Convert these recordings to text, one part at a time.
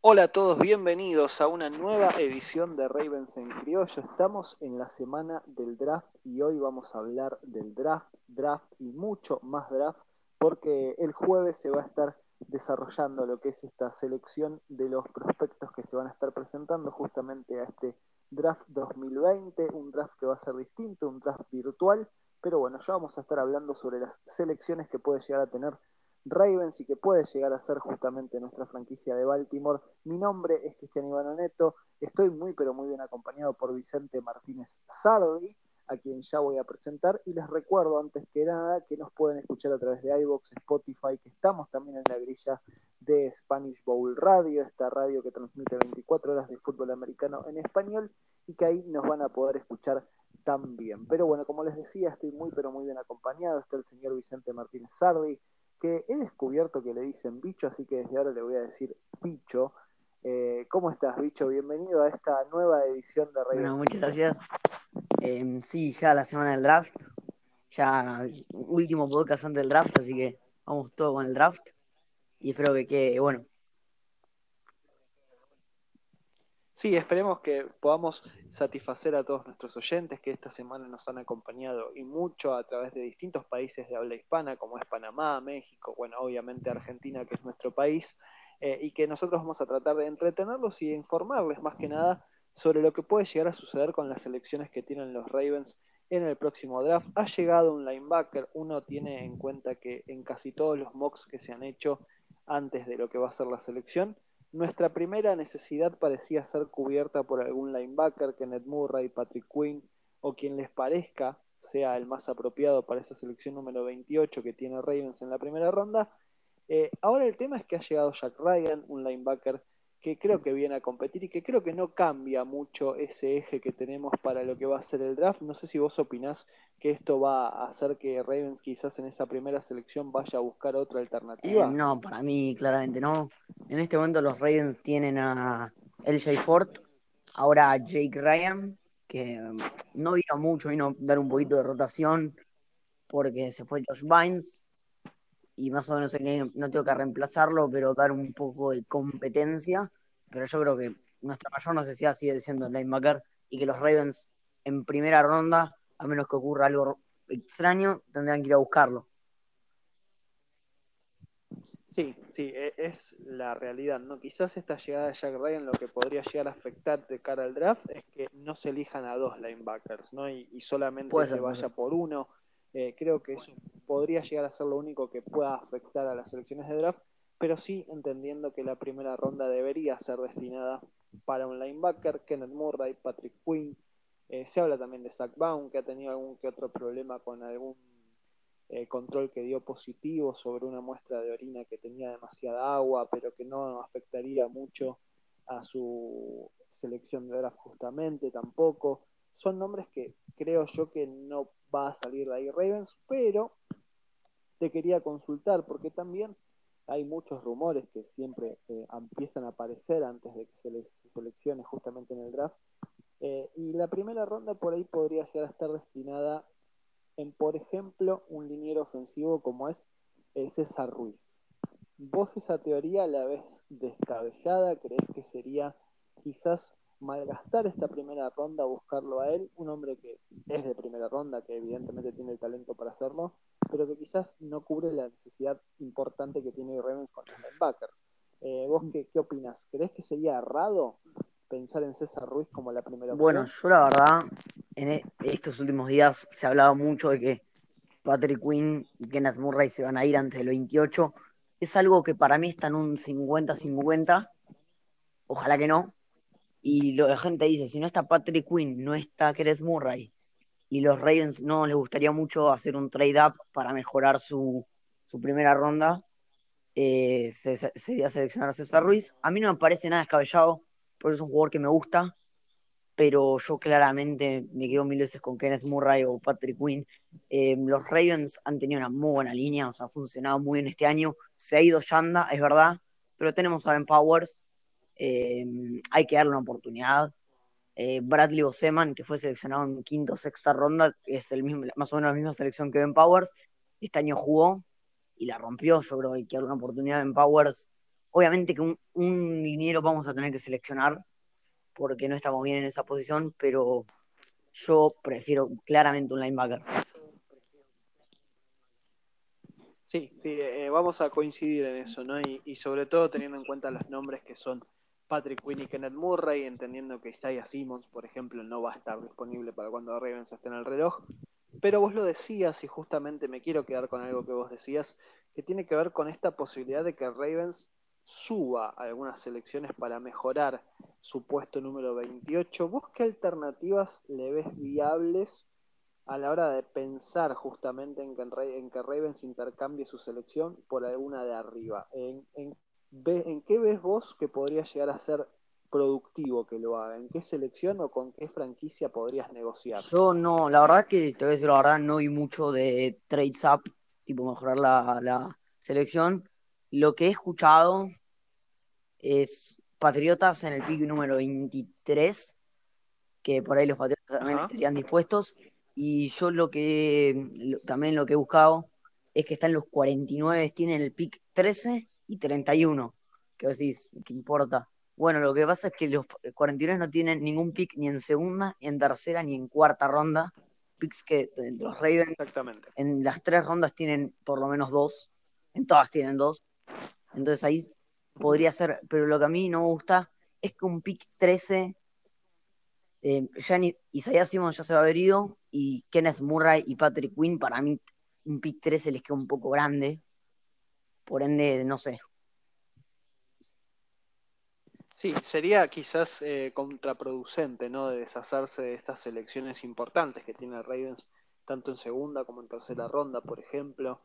Hola a todos, bienvenidos a una nueva edición de Ravens en Criollo. Estamos en la semana del draft y hoy vamos a hablar del draft, draft y mucho más draft porque el jueves se va a estar desarrollando lo que es esta selección de los prospectos que se van a estar presentando justamente a este draft 2020, un draft que va a ser distinto, un draft virtual, pero bueno, ya vamos a estar hablando sobre las selecciones que puede llegar a tener Ravens y que puede llegar a ser justamente nuestra franquicia de Baltimore. Mi nombre es Cristian Ivano Neto, estoy muy pero muy bien acompañado por Vicente Martínez Sardi, a quien ya voy a presentar, y les recuerdo antes que nada que nos pueden escuchar a través de iVoox, Spotify, que estamos también en la grilla de Spanish Bowl Radio, esta radio que transmite 24 horas de fútbol americano en español, y que ahí nos van a poder escuchar también. Pero bueno, como les decía, estoy muy pero muy bien acompañado, está el señor Vicente Martínez Sardi, que he descubierto que le dicen bicho, así que desde ahora le voy a decir bicho. Eh, ¿Cómo estás, bicho? Bienvenido a esta nueva edición de Rey. Bueno, muchas gracias. Em, sí, ya la semana del draft, ya último podcast antes del draft, así que vamos todo con el draft y espero que quede bueno. Sí, esperemos que podamos satisfacer a todos nuestros oyentes que esta semana nos han acompañado y mucho a través de distintos países de habla hispana, como es Panamá, México, bueno, obviamente Argentina, que es nuestro país, eh, y que nosotros vamos a tratar de entretenerlos y informarles más que nada sobre lo que puede llegar a suceder con las elecciones que tienen los Ravens en el próximo draft. Ha llegado un linebacker, uno tiene en cuenta que en casi todos los mocks que se han hecho antes de lo que va a ser la selección, nuestra primera necesidad parecía ser cubierta por algún linebacker, Kenneth Murray, Patrick Quinn o quien les parezca sea el más apropiado para esa selección número 28 que tiene Ravens en la primera ronda. Eh, ahora el tema es que ha llegado Jack Ryan, un linebacker que creo que viene a competir y que creo que no cambia mucho ese eje que tenemos para lo que va a ser el draft. No sé si vos opinás que esto va a hacer que Ravens quizás en esa primera selección vaya a buscar otra alternativa. Eh, no, para mí claramente no. En este momento los Ravens tienen a LJ Ford, ahora a Jake Ryan, que mm, no vino mucho, vino a dar un poquito de rotación porque se fue Josh Vines y más o menos no tengo que reemplazarlo, pero dar un poco de competencia. Pero yo creo que nuestra mayor necesidad sigue siendo el linebacker y que los Ravens en primera ronda, a menos que ocurra algo extraño, tendrán que ir a buscarlo. Sí, sí, e, es la realidad, ¿no? Quizás esta llegada de Jack Ryan lo que podría llegar a afectar de cara al draft es que no se elijan a dos linebackers, ¿no? Y, solamente se vaya por uno eh, creo que eso podría llegar a ser lo único que pueda afectar a las selecciones de draft, pero sí entendiendo que la primera ronda debería ser destinada para un linebacker, Kenneth Murray, Patrick Quinn. Eh, se habla también de Zach Baum, que ha tenido algún que otro problema con algún eh, control que dio positivo sobre una muestra de orina que tenía demasiada agua, pero que no afectaría mucho a su selección de draft justamente tampoco. Son nombres que creo yo que no va a salir de ahí Ravens, pero te quería consultar porque también hay muchos rumores que siempre eh, empiezan a aparecer antes de que se les seleccione justamente en el draft. Eh, y la primera ronda por ahí podría llegar a estar destinada en, por ejemplo, un liniero ofensivo como es eh, César Ruiz. ¿Vos esa teoría la ves descabellada? ¿Crees que sería quizás malgastar esta primera ronda, buscarlo a él, un hombre que es de primera ronda, que evidentemente tiene el talento para hacerlo, pero que quizás no cubre la necesidad importante que tiene Ravens con los linebackers. Eh, ¿Vos qué, qué opinas? ¿Crees que sería errado pensar en César Ruiz como la primera opción? Bueno, yo la verdad, en e, estos últimos días se ha hablado mucho de que Patrick Quinn y Kenneth Murray se van a ir antes del 28. Es algo que para mí está en un 50-50. Ojalá que no, y la gente dice, si no está Patrick Quinn, no está Kenneth Murray, y los Ravens no les gustaría mucho hacer un trade-up para mejorar su, primera ronda, eh, sería seleccionar a César Ruiz. A mí no me parece nada descabellado, porque es un jugador que me gusta, pero yo claramente me quedo mil veces con Kenneth Murray o Patrick Quinn. Eh, los Ravens han tenido una muy buena línea, o sea, ha funcionado muy bien este año. Se ha ido Yanda, es verdad, pero tenemos a Ben Powers, eh, hay que darle una oportunidad. eh, Bradley Boseman, que fue seleccionado en quinto o sexta ronda, es el mismo, más o menos la misma selección que Ben Powers. Este año jugó y la rompió. Yo creo que hay que dar una oportunidad en Powers. Obviamente que un, un liniero vamos a tener que seleccionar porque no estamos bien en esa posición, pero yo prefiero claramente un linebacker. Sí, sí, eh, vamos a coincidir en eso, ¿no? Y, sobre todo teniendo en cuenta los nombres que son Patrick Quinn y Kenneth Murray, entendiendo que Isaiah Simmons, por ejemplo, no va a estar disponible para cuando Ravens esté en el reloj. Pero vos lo decías y justamente me quiero quedar con algo que vos decías, que tiene que ver con esta posibilidad de que Ravens suba algunas selecciones para mejorar su puesto número 28. ¿Vos qué alternativas le ves viables a la hora de pensar justamente en que, en Ravens intercambie su selección por alguna de arriba. ¿En, en, en qué ves vos que podría llegar a ser productivo que lo haga? ¿En qué selección o con qué franquicia podrías negociar? Yo no, la verdad que te voy a decir la verdad, no vi mucho de trades up, tipo mejorar la, la selección. Lo que he escuchado es Patriotas en el pick número 23, que por ahí los Patriotas también estarían dispuestos. Y yo lo que también lo que he buscado es que están los 49, tienen el pick 13 y 31. Que decís, ¿qué importa? Bueno, lo que pasa es que los 49 no tienen ningún pick ni en segunda, ni en tercera, ni en cuarta ronda. Picks que los Ravens Exactamente. en las tres rondas tienen por lo menos dos. En todas tienen dos. Entonces ahí podría ser, pero lo que a mí no me gusta es que un pick 13 eh, ya Isaiah Simons ya se va a haber ido y Kenneth Murray y Patrick Quinn, para mí un pick 13 les queda un poco grande. Por ende, no sé. Sí, sería quizás eh, contraproducente, ¿no? De deshacerse de estas selecciones importantes que tiene Ravens, tanto en segunda como en tercera ronda, por ejemplo.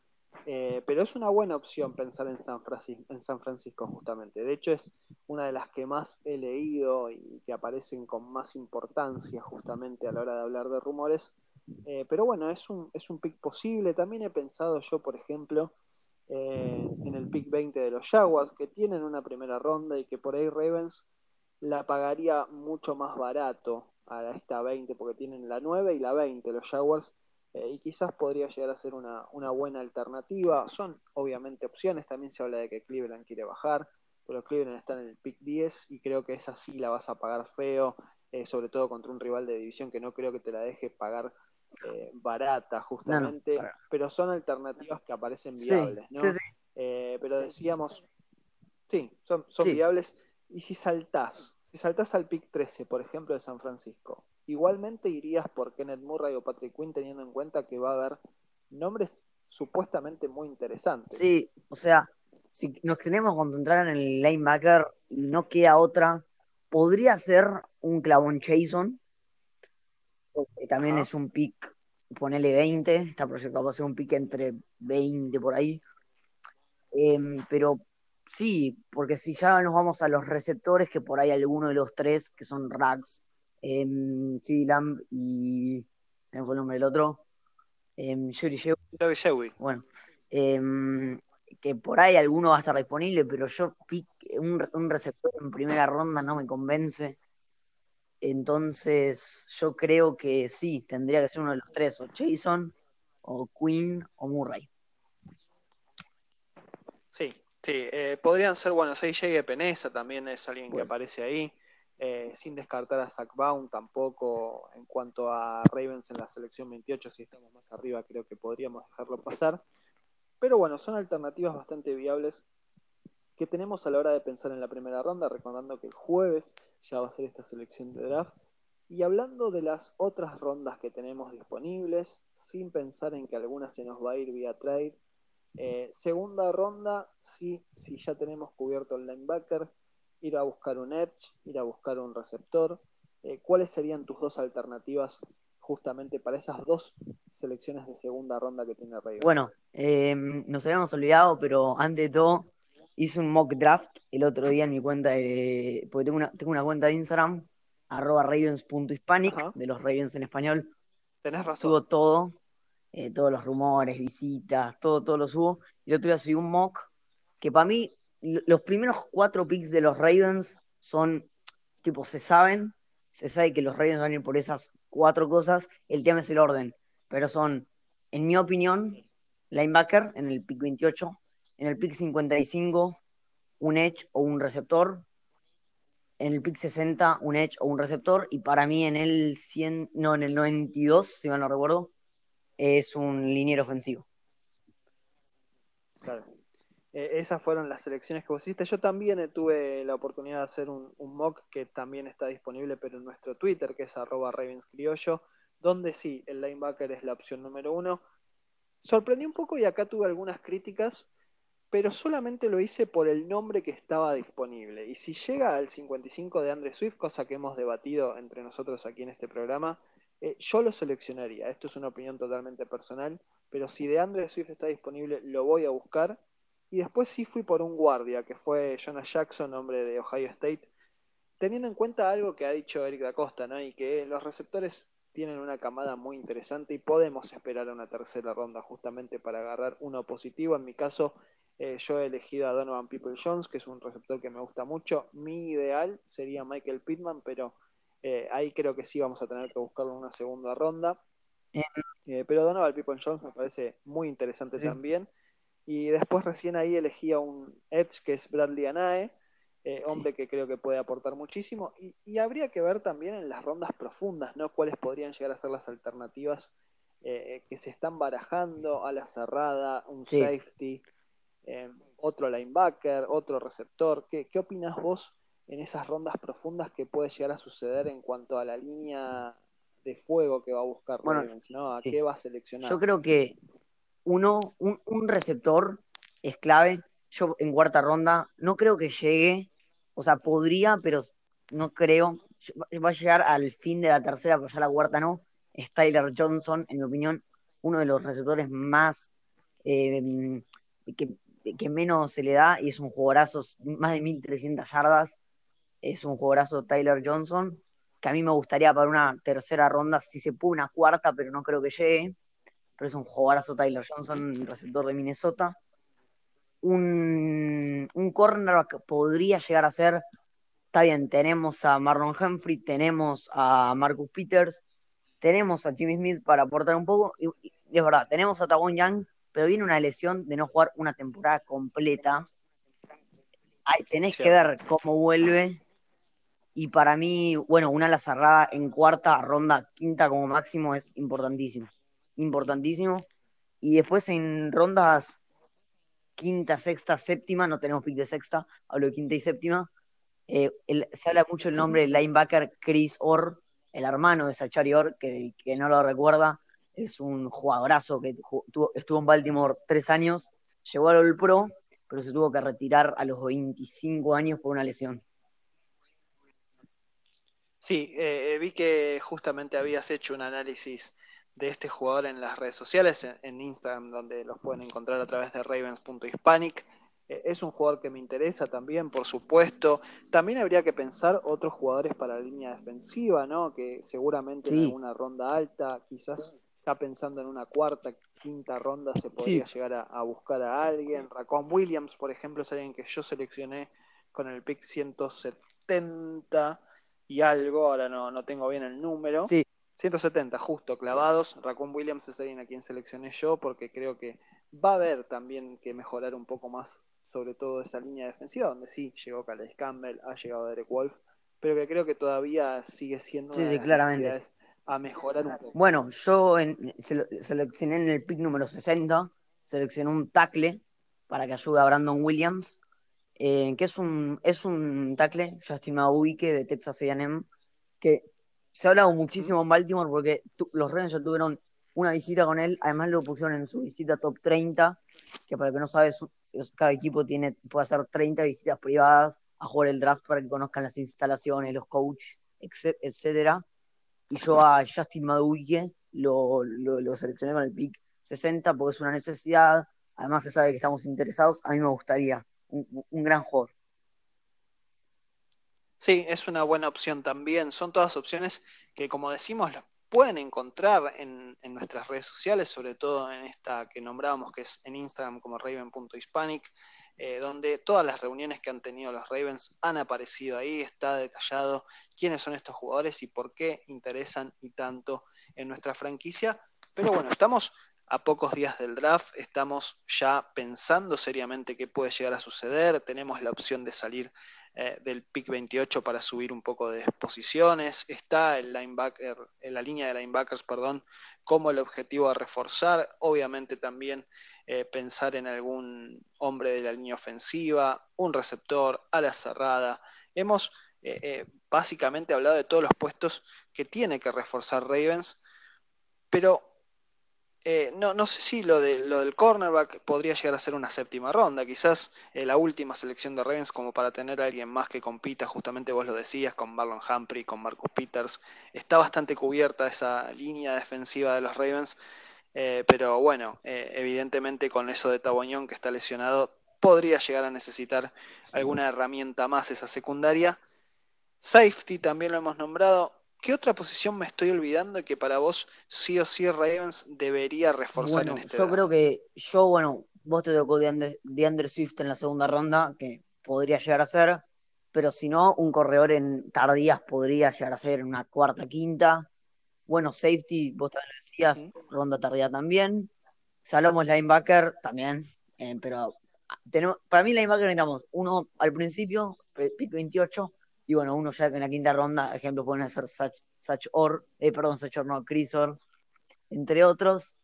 Eh, pero es una buena opción pensar en San, Francisco, en San Francisco justamente. De hecho es una de las que más he leído y que aparecen con más importancia justamente a la hora de hablar de rumores. Eh, pero bueno, es un, es un pick posible. También he pensado yo, por ejemplo, eh, en el pick 20 de los Jaguars, que tienen una primera ronda y que por ahí Ravens la pagaría mucho más barato a esta 20, porque tienen la 9 y la 20 los Jaguars eh, y quizás podría llegar a ser una, buena alternativa. Son obviamente opciones, también se habla de que Cleveland quiere bajar, pero Cleveland está en el pick 10 y creo que esa sí la vas a pagar feo, eh, sobre todo contra un rival de división que no creo que te la deje pagar eh, barata justamente, pero son alternativas que aparecen viables, ¿no? pero decíamos, sí, son, son viables. Y si saltás, si saltás al pick 13, por ejemplo, de San Francisco, Igualmente irías por Kenneth Murray o Patrick Quinn teniendo en cuenta que va a haber nombres supuestamente muy interesantes. Sí, o sea, si nos tenemos que concentrar en el linebacker y no queda otra, podría ser un Clavon Jason, que también es un pick, ponele 20, está proyectado a ser un pick entre 20 por ahí. Em, pero sí, porque si ya nos vamos a los receptores, que por ahí alguno de los tres, que son Rags, eh, Lamb y. ¿Cómo fue el nombre del otro? Eh, Bueno, em, que por ahí alguno va a estar disponible, pero yo un, un receptor en primera ronda no me convence. Entonces, yo creo que sí, tendría que ser uno de los tres, o Jason, o Queen, o Murray. Sí, sí, eh, podrían ser, bueno, AJ Peneza también es alguien que pues aparece ahí. Eh, sin descartar a Zach Baum tampoco en cuanto a Ravens en la selección 28, si estamos más arriba creo que podríamos dejarlo pasar. Pero bueno, son alternativas bastante viables que tenemos a la hora de pensar en la primera ronda, recordando que el jueves ya va a ser esta selección de draft. Y hablando de las otras rondas que tenemos disponibles, sin pensar en que alguna se nos va a ir vía trade, eh, segunda ronda, sí, si ya tenemos cubierto el linebacker, ir a buscar un edge, ir a buscar un receptor. Eh, ¿Cuáles serían tus dos alternativas justamente para esas dos selecciones de segunda ronda que tiene Ravens? Bueno, em, nos habíamos olvidado, pero antes de todo hice un mock draft el otro día en mi cuenta de. porque tengo una, tengo una cuenta de Instagram, arroba ravens.hispanic, de los Ravens en español. Tenés razón. Subo todo, eh, todos los rumores, visitas, todo, todo lo subo. Y el otro día subí un mock que para mí los primeros cuatro picks de los Ravens son, tipo, se saben, se sabe que los Ravens van a ir por esas cuatro cosas, el tema es el orden, pero son, en mi opinión, linebacker en el pick 28, en el pick 55, un edge o un receptor, en el pick 60 un edge o un receptor y para mí en el 100, no, en el 92, si mal no recuerdo, es un liniero ofensivo. Claro. Eh, esas fueron las selecciones que vos hiciste. Yo también eh, tuve la oportunidad de hacer un, mock que también está disponible, pero en nuestro Twitter, que es arroba Ravenscriollo, donde sí, el linebacker es la opción número uno. Sorprendí un poco y acá tuve algunas críticas pero solamente lo hice por el nombre que estaba disponible. Y si llega al 55 de Andre Swift, cosa que hemos debatido entre nosotros aquí en este programa, eh, yo lo seleccionaría. Esto es una opinión totalmente personal, pero si de Andre Swift está disponible, lo voy a buscar. Y después sí fui por un guardia, que fue Jonah Jackson, hombre de Ohio State, teniendo en cuenta algo que ha dicho Eric da Costa, ¿no? y que los receptores tienen una camada muy interesante y podemos esperar una tercera ronda justamente para agarrar uno positivo. En mi caso, eh, yo he elegido a Donovan People Jones, que es un receptor que me gusta mucho. Mi ideal sería Michael Pittman, pero eh, ahí creo que sí vamos a tener que buscarlo en una segunda ronda. Eh, pero Donovan People Jones me parece muy interesante también. Y después recién ahí elegí a un Edge que es Bradley Anae, hombre que creo que puede aportar muchísimo. Y, habría que ver también en las rondas profundas, ¿no? Cuáles podrían llegar a ser las alternativas que se están barajando a la cerrada, un safety. Em, otro linebacker, otro receptor. ¿Qué, ¿Qué opinas vos en esas rondas profundas que puede llegar a suceder en cuanto a la línea de fuego que va a buscar Ravens, ¿no? ¿A qué va a seleccionar? Yo creo que uno, un, un, receptor es clave. Yo en cuarta ronda no creo que llegue, o sea, podría, pero no creo. Va a llegar al fin de la tercera, pero ya la cuarta no. Es Tyler Johnson, en mi opinión, uno de los receptores más eh, que que menos se le da y es un jugadorazo, más de 1300 yardas. Es un jugadorazo Tyler Johnson, que a mí me gustaría para una tercera ronda, si se puede una cuarta, pero no creo que llegue. Pero es un jugadorazo Tyler Johnson, receptor de Minnesota. Un, un cornerback podría llegar a ser, está bien, tenemos a Marlon Humphrey, tenemos a Marcus Peters, tenemos a Jimmy Smith para aportar un poco, y, es verdad, tenemos a Tawon Young, pero viene una lesión de no jugar una temporada completa. Tenés que ver cómo vuelve. Y para mí, bueno, una ala cerrada en cuarta ronda, quinta como máximo es importantísimo. Importantísimo. Y después en rondas quinta, sexta, séptima, no tenemos pick de sexta, hablo de quinta y séptima. Eh, se habla mucho el nombre del linebacker Chris Orr, el hermano de Sachari Orr, que, que no lo recuerda, es un jugadorazo que estuvo en Baltimore tres años, llegó al All Pro, pero se tuvo que retirar a los 25 años por una lesión. Sí, eh, vi que justamente habías hecho un análisis de este jugador en las redes sociales, en, Instagram, donde los pueden encontrar a través de ravens.hispanic. Eh, es un jugador que me interesa también, por supuesto. También habría que pensar otros jugadores para la línea defensiva, ¿no? Que seguramente en una ronda alta, quizás pensando en una cuarta, quinta ronda, se podría llegar a, buscar a alguien. Racon Williams, por ejemplo, es alguien que yo seleccioné con el pick 170 y algo, ahora no, no tengo bien el número. 170, justo, clavados. Racon Williams es alguien a quien seleccioné yo porque creo que va a haber también que mejorar un poco más, sobre todo esa línea defensiva, donde sí llegó Calais Campbell, ha llegado Derek Wolf, pero que creo que todavía sigue siendo sí, claramente a mejorar un poco. Bueno, yo seleccioné en el pick número 60, seleccioné un tackle para que ayude a Brandon Williams, eh, que es un, es un tackle, Justin Mabuike de Texas A&M, que se ha hablado muchísimo en Baltimore porque los Reyes ya tuvieron una visita con él, además lo pusieron en su visita top 30, que para el que no sabes, cada equipo tiene, puede hacer 30 visitas privadas a jugar el draft para que conozcan las instalaciones, los coaches, etcétera y yo a Justin Maduike lo, lo, seleccioné con el pick 60 porque es una necesidad. Además, se sabe que estamos interesados. A mí me gustaría. Un, gran jugador. Sí, es una buena opción también. Son todas opciones que, como decimos, las pueden encontrar en, en, nuestras redes sociales, sobre todo en esta que nombrábamos, que es en Instagram como raven.hispanic. eh, donde todas las reuniones que han tenido los Ravens han aparecido ahí, está detallado quiénes son estos jugadores y por qué interesan y tanto en nuestra franquicia. Pero bueno, estamos a pocos días del draft, estamos ya pensando seriamente qué puede llegar a suceder, tenemos la opción de salir eh, del pick 28 para subir un poco de posiciones, está el linebacker, en la línea de linebackers, perdón, como el objetivo a reforzar, obviamente también eh, pensar en algún hombre de la línea ofensiva, un receptor, a la cerrada. Hemos eh, básicamente hablado de todos los puestos que tiene que reforzar Ravens, pero eh, no, no sé si lo, de, lo del cornerback podría llegar a ser una séptima ronda, quizás eh, la última selección de Ravens como para tener a alguien más que compita, justamente vos lo decías, con Marlon Humphrey, con Marcus Peters. Está bastante cubierta esa línea defensiva de los Ravens, eh, pero bueno, evidentemente con eso de Taboñón que está lesionado, podría llegar a necesitar alguna herramienta más esa secundaria. Safety también lo hemos nombrado, ¿Qué otra posición me estoy olvidando que para vos sí o sí Ravens debería reforzar en este Yo creo que yo, bueno, vos te tocó de Andre Swift en la segunda ronda, que podría llegar a ser, pero si no, un corredor en tardías podría llegar a ser en una cuarta, quinta. Bueno, safety, vos también lo decías, ronda tardía también. Salomos linebacker también, eh, pero tenemos, para mí linebacker necesitamos uno al principio, pick 28, y bueno, uno ya en la quinta ronda, ejemplo, pueden ser Sach, Or, eh, perdón, Sach Or, no, Crisor, entre otros.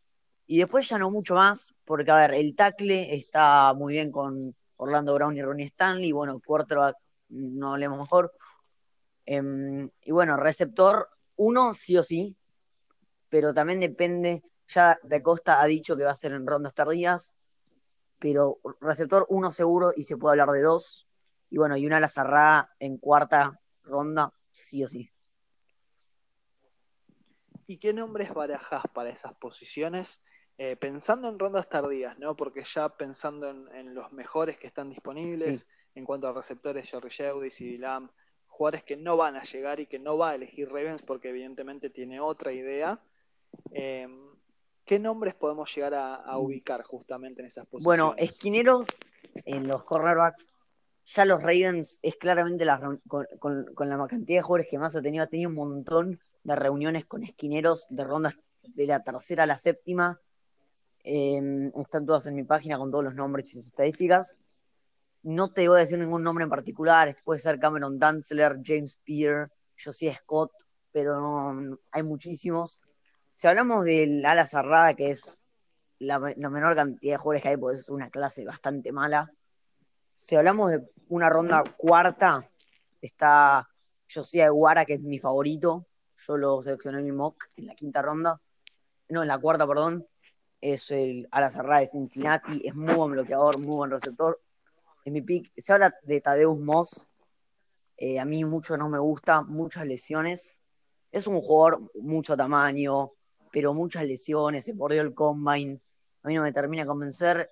Y después ya no mucho más, porque a ver, el tackle está muy bien con Orlando Brown y Ronnie Stanley, bueno, quarterback no hablemos mejor. Em, y bueno, receptor, uno sí o sí, pero también depende, ya de Costa ha dicho que va a ser en rondas tardías, pero receptor uno seguro y se puede hablar de dos, y bueno, y una la cerrada en cuarta ronda, sí o sí. ¿Y qué nombres barajas para esas posiciones? Eh, pensando en rondas tardías, ¿no? Porque ya pensando en, los mejores que están disponibles, en cuanto a receptores, Jerry Jeudis y Lamb, jugadores que no van a llegar y que no va a elegir Ravens porque evidentemente tiene otra idea. Eh, ¿Qué nombres podemos llegar a, a, ubicar justamente en esas posiciones? Bueno, esquineros en los cornerbacks ya los Ravens es claramente la, con, la cantidad de jugadores que más ha tenido, ha tenido un montón de reuniones con esquineros de rondas de la tercera a la séptima. Em, están todas en mi página con todos los nombres y sus estadísticas. No te voy a decir ningún nombre en particular, puede ser Cameron Dantzler, James Peter, Josiah Scott, pero hay muchísimos. Si hablamos del ala cerrada, que es la, la menor cantidad de jugadores que hay, pues es una clase bastante mala, si hablamos de una ronda cuarta, está Josiah Guara, que es mi favorito. Yo lo seleccioné en mi mock en la quinta ronda. No, en la cuarta, perdón. Es el ala cerrada de Cincinnati. Es muy buen bloqueador, muy buen receptor. En mi pick. Se habla de Tadeus Moss. Eh, a mí mucho no me gusta, muchas lesiones. Es un jugador mucho tamaño, pero muchas lesiones. Se perdió el combine. A mí no me termina de convencer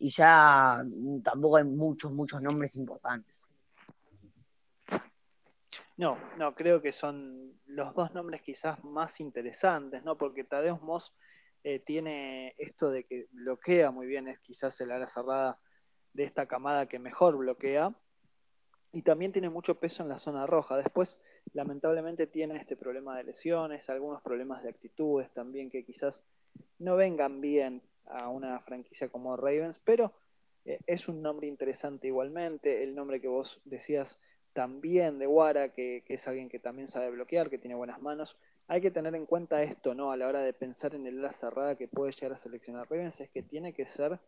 y ya tampoco hay muchos, muchos nombres importantes. No, no, creo que son los dos nombres quizás más interesantes, ¿no? Porque Tadeusz Moss eh, tiene esto de que bloquea muy bien, es quizás el ala cerrada de esta camada que mejor bloquea, y también tiene mucho peso en la zona roja. Después, lamentablemente, tiene este problema de lesiones, algunos problemas de actitudes también que quizás no vengan bien a una franquicia como Ravens, pero eh, es un nombre interesante igualmente. El nombre que vos decías también de Guara, que, es alguien que también sabe bloquear, que tiene buenas manos. Hay que tener en cuenta esto, ¿no? A la hora de pensar en el ala cerrada que puede llegar a seleccionar Ravens, es que tiene que ser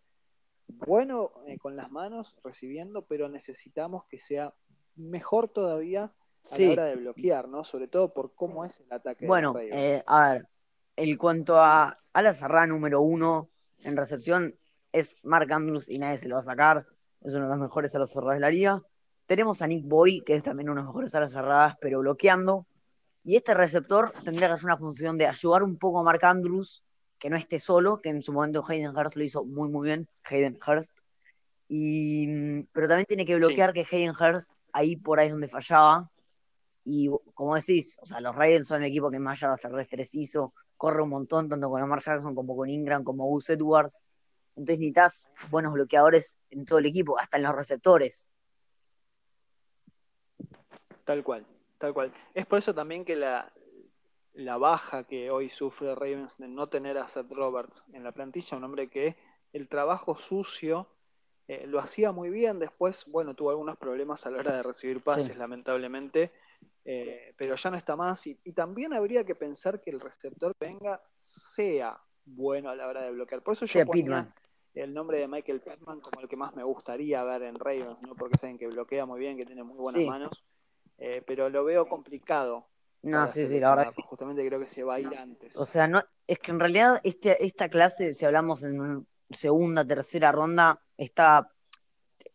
bueno eh, con las manos recibiendo, pero necesitamos que sea mejor todavía a la hora de bloquear, ¿no? Sobre todo por cómo es el ataque. Bueno, eh, a ver, en cuanto a ala cerrada número uno, en recepción es Mark Andrews y nadie se lo va a sacar. Es uno de los mejores alas cerradas de la liga. Tenemos a Nick Boy, que es también uno de los mejores alas cerradas, pero bloqueando. Y este receptor tendría que hacer una función de ayudar un poco a Mark Andrews, que no esté solo, que en su momento Hayden Hurst lo hizo muy, muy bien. Hayden Hurst. Y, pero también tiene que bloquear que Hayden Hurst ahí por ahí es donde fallaba. Y como decís, o sea, los Ravens son el equipo que más yardas terrestres hizo, corre un montón, tanto con Lamar Jackson como con Ingram, como Gus Edwards. Entonces necesitas buenos bloqueadores en todo el equipo, hasta en los receptores. Tal cual, tal cual. Es por eso también que la, la baja que hoy sufre Ravens de no tener a Seth Roberts en la plantilla, un hombre que el trabajo sucio eh, lo hacía muy bien, después, bueno, tuvo algunos problemas a la hora de recibir pases, lamentablemente, eh, pero ya no está más. Y, también habría que pensar que el receptor que venga sea bueno a la hora de bloquear. Por eso yo ponía el nombre de Michael Pittman como el que más me gustaría ver en Ravens, ¿no? porque saben que bloquea muy bien, que tiene muy buenas manos, eh, pero lo veo complicado. No, sí, sí, la verdad. Justamente creo que se va a ir antes. O sea, no, es que en realidad este, esta clase, si hablamos en segunda, tercera ronda, está,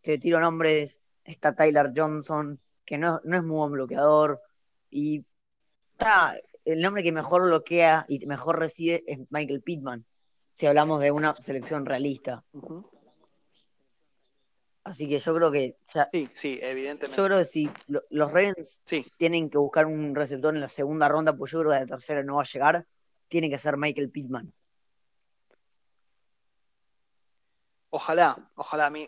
te tiro nombres, está Tyler Johnson, que no, no es muy buen bloqueador, y está, el nombre que mejor bloquea y mejor recibe es Michael Pittman, si hablamos de una selección realista. Así que yo creo que. sí, sí, evidentemente. Yo creo que si los Ravens tienen que buscar un receptor en la segunda ronda, pues yo creo que la tercera no va a llegar, tiene que ser Michael Pittman. Ojalá, ojalá a mí.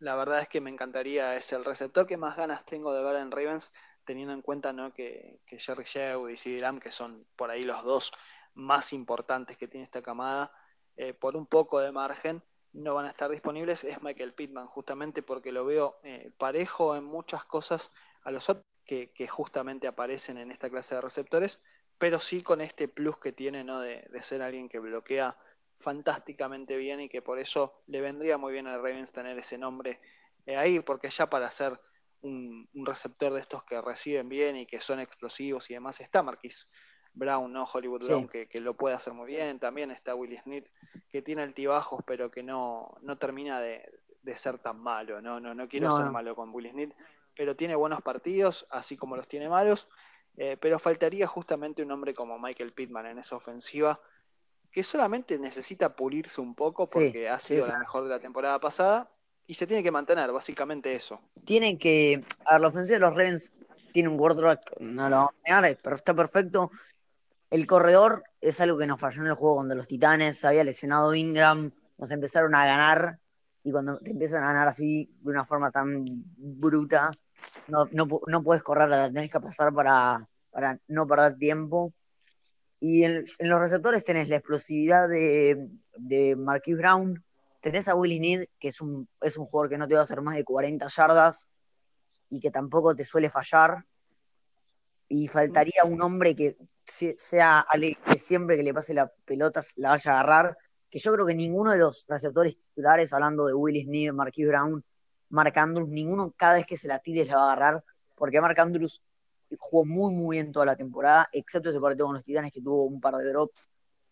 La verdad es que me encantaría, es el receptor que más ganas tengo de ver en Ravens, teniendo en cuenta ¿no? que, Jerry Shew y CD Lamb, que son por ahí los dos más importantes que tiene esta camada, eh, por un poco de margen, no van a estar disponibles, es Michael Pittman, justamente porque lo veo eh, parejo en muchas cosas a los otros que, justamente aparecen en esta clase de receptores, pero sí con este plus que tiene ¿no? de, de ser alguien que bloquea fantásticamente bien y que por eso le vendría muy bien a Ravens tener ese nombre eh, ahí, porque ya para ser un, receptor de estos que reciben bien y que son explosivos y demás está Marquis Brown, ¿no? Hollywood Brown, que, lo puede hacer muy bien, también está Willie Smith, que tiene altibajos, pero que no, no termina de, ser tan malo, no, no, no quiero ser malo con Willie Smith, pero tiene buenos partidos, así como los tiene malos, eh, pero faltaría justamente un hombre como Michael Pittman en esa ofensiva que solamente necesita pulirse un poco porque ha sido la mejor de la temporada pasada y se tiene que mantener, básicamente eso. Tienen que. A ver, la ofensiva de los Ravens tiene un quarterback, no lo vamos a negar, pero está perfecto. El corredor es algo que nos falló en el juego contra los Titanes, había lesionado Ingram, nos empezaron a ganar y cuando te empiezan a ganar así de una forma tan bruta, no, no, puedes correr, tenés que pasar para, para no perder tiempo. Y en, los receptores tenés la explosividad de, de Marquis Brown, tenés a Willie Need, que es un, es un jugador que no te va a hacer más de 40 yardas y que tampoco te suele fallar. Y faltaría un hombre que sea que siempre que le pase la pelota la vaya a agarrar. Que yo creo que ninguno de los receptores titulares, hablando de Willis Need, Marquis Brown, Mark Andrews, ninguno cada vez que se la tire ya va a agarrar, porque Mark Andrews jugó muy, muy bien toda la temporada, excepto ese partido con los Titanes que tuvo un par de drops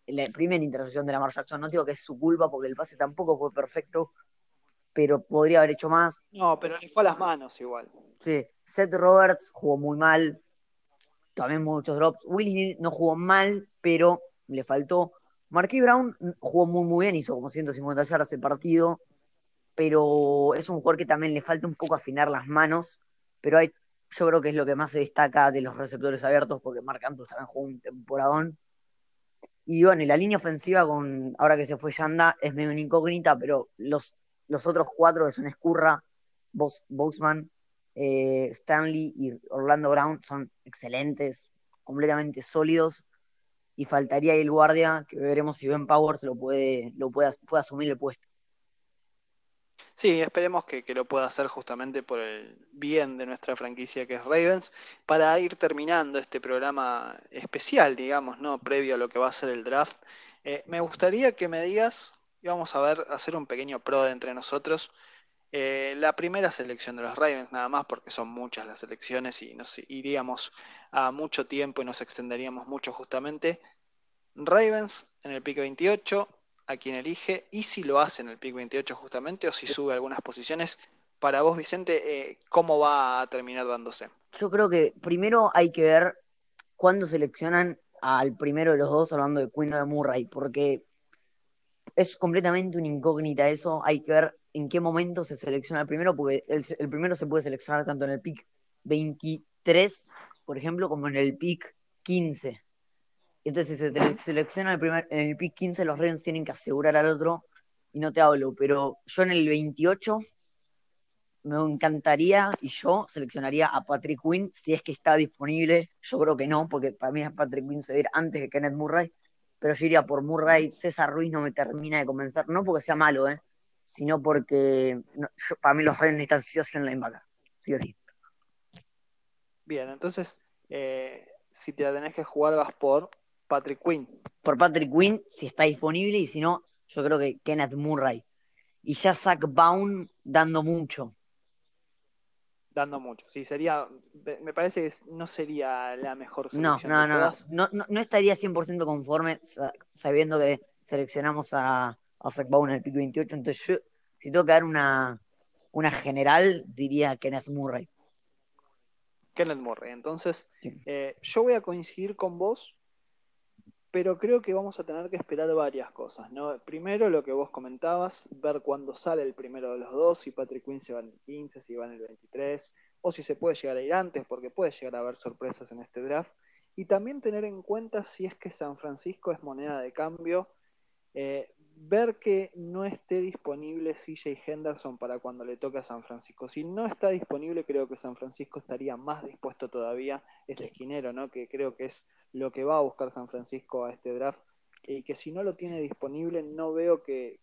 en la primera intercepción de Lamar Jackson. No digo que es su culpa porque el pase tampoco fue perfecto, pero podría haber hecho más. No, pero le fue a las manos igual. Sí, Seth Roberts jugó muy mal, también muchos drops. Willis no jugó mal, pero le faltó. Marquis Brown jugó muy, muy bien, hizo como 150 yardas el partido, pero es un jugador que también le falta un poco afinar las manos, pero hay yo creo que es lo que más se destaca de los receptores abiertos, porque Marc Andrews también jugó un temporadón. Y bueno, y la línea ofensiva, con ahora que se fue Yanda, es medio una incógnita, pero los, los otros cuatro, que son Escurra, Boseman, eh, Stanley y Orlando Brown, son excelentes, completamente sólidos. Y faltaría el guardia, que veremos si Ben Powers lo puede, lo puede, puede asumir el puesto. Sí, esperemos que, lo pueda hacer justamente por el bien de nuestra franquicia que es Ravens, para ir terminando este programa especial, digamos, ¿no? Previo a lo que va a ser el draft. Eh, me gustaría que me digas, y vamos a ver, hacer un pequeño pro de entre nosotros, eh, la primera selección de los Ravens, nada más, porque son muchas las selecciones y nos iríamos a mucho tiempo y nos extenderíamos mucho justamente. Ravens en el pico 28, a quien elige y si lo hace en el pick 28 justamente o si sube algunas posiciones. Para vos, Vicente, eh, ¿cómo va a terminar dándose? Yo creo que primero hay que ver cuándo seleccionan al primero de los dos, hablando de Quinn o de Murray, porque es completamente una incógnita eso. Hay que ver en qué momento se selecciona el primero, porque el, el primero se puede seleccionar tanto en el pick 23, por ejemplo, como en el pick 15. Entonces, si se selecciona el primer, en el pick 15, los Ravens tienen que asegurar al otro y no te hablo, pero yo en el 28 me encantaría y yo seleccionaría a Patrick Quinn si es que está disponible. Yo creo que no, porque para mí a Patrick Quinn se antes que Kenneth Murray, pero yo iría por Murray. César Ruiz no me termina de convencer, no porque sea malo, ¿eh? sino porque para mí los Reyes necesitan sí o sí en linebacker, sí o sí. Bien, entonces, eh, si te la tenés que jugar, vas por Patrick Quinn. Por Patrick Quinn, si está disponible, y si no, yo creo que Kenneth Murray. Y ya Zach Baum dando mucho. Dando mucho. Sí, sería. Me parece que no sería la mejor solución. No, no, no, no, no, estaría 100% conforme sabiendo que seleccionamos a, a Zach Baum en el pick 28. Entonces, yo, si tengo que dar una, una general, diría Kenneth Murray. Kenneth Murray. Entonces, eh, yo voy a coincidir con vos pero creo que vamos a tener que esperar varias cosas, ¿no? Primero lo que vos comentabas, ver cuándo sale el primero de los dos, si Patrick Quinn se va en el 15, si va en el 23, o si se puede llegar a ir antes, porque puede llegar a haber sorpresas en este draft. Y también tener en cuenta si es que San Francisco es moneda de cambio, eh, ver que no esté disponible CJ Henderson para cuando le toque a San Francisco. Si no está disponible, creo que San Francisco estaría más dispuesto todavía, ese esquinero, ¿no? Que creo que es lo que va a buscar San Francisco a este draft. Y que si no lo tiene disponible, no veo que,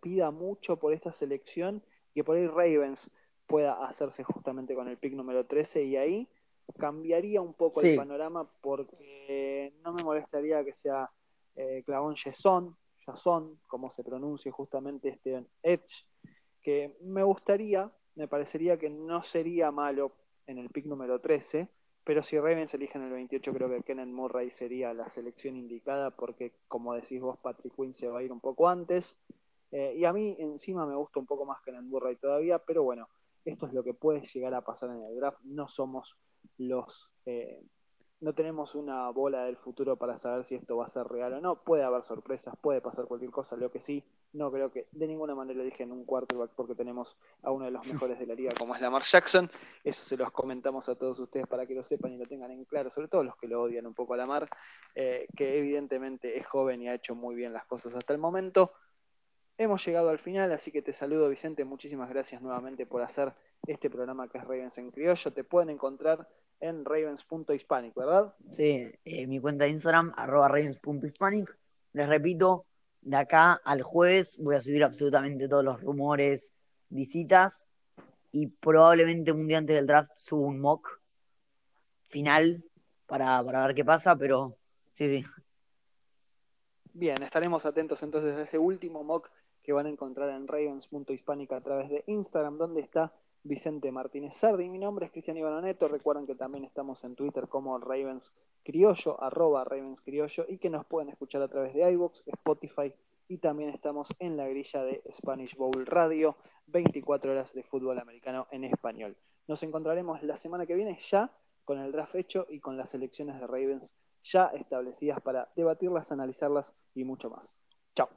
pida mucho por esta selección y que por ahí Ravens pueda hacerse justamente con el pick número 13 y ahí cambiaría un poco el panorama porque no me molestaría que sea eh, Clavon Jason, Jason, como se pronuncia justamente este Edge, que me gustaría, me parecería que no sería malo en el pick número 13, pero si Ravens eligen el 28, creo que Kenneth Murray sería la selección indicada, porque como decís vos, Patrick Quinn se va a ir un poco antes. Eh, y a mí encima me gusta un poco más Kenneth Murray todavía, pero bueno, esto es lo que puede llegar a pasar en el draft. No somos los eh, no tenemos una bola del futuro para saber si esto va a ser real o no. Puede haber sorpresas, puede pasar cualquier cosa, lo que sí. No creo que de ninguna manera dije en un quarterback porque tenemos a uno de los mejores de la liga como es Lamar Jackson. Eso se los comentamos a todos ustedes para que lo sepan y lo tengan en claro, sobre todo los que lo odian un poco a Lamar, eh, que evidentemente es joven y ha hecho muy bien las cosas hasta el momento. Hemos llegado al final, así que te saludo Vicente, muchísimas gracias nuevamente por hacer este programa que es Ravens en Criollo. Te pueden encontrar en ravens.hispanic, ¿verdad? Sí, eh, mi cuenta de Instagram, arroba ravens.hispanic. Les repito, de acá al jueves voy a subir absolutamente todos los rumores, visitas y probablemente un día antes del draft subo un mock final para, para ver qué pasa, pero sí, sí. Bien, estaremos atentos entonces a ese último mock que van a encontrar en ravens.hispanic a través de Instagram, donde está Vicente Martínez Sardi. Mi nombre es Cristian Ivanoneto. Recuerden que también estamos en Twitter como Ravens Criollo, arroba Ravens Criollo, y que nos pueden escuchar a través de iVoox, Spotify, y también estamos en la grilla de Spanish Bowl Radio, 24 horas de fútbol americano en español. Nos encontraremos la semana que viene ya con el draft hecho y con las elecciones de Ravens ya establecidas para debatirlas, analizarlas y mucho más. Chao.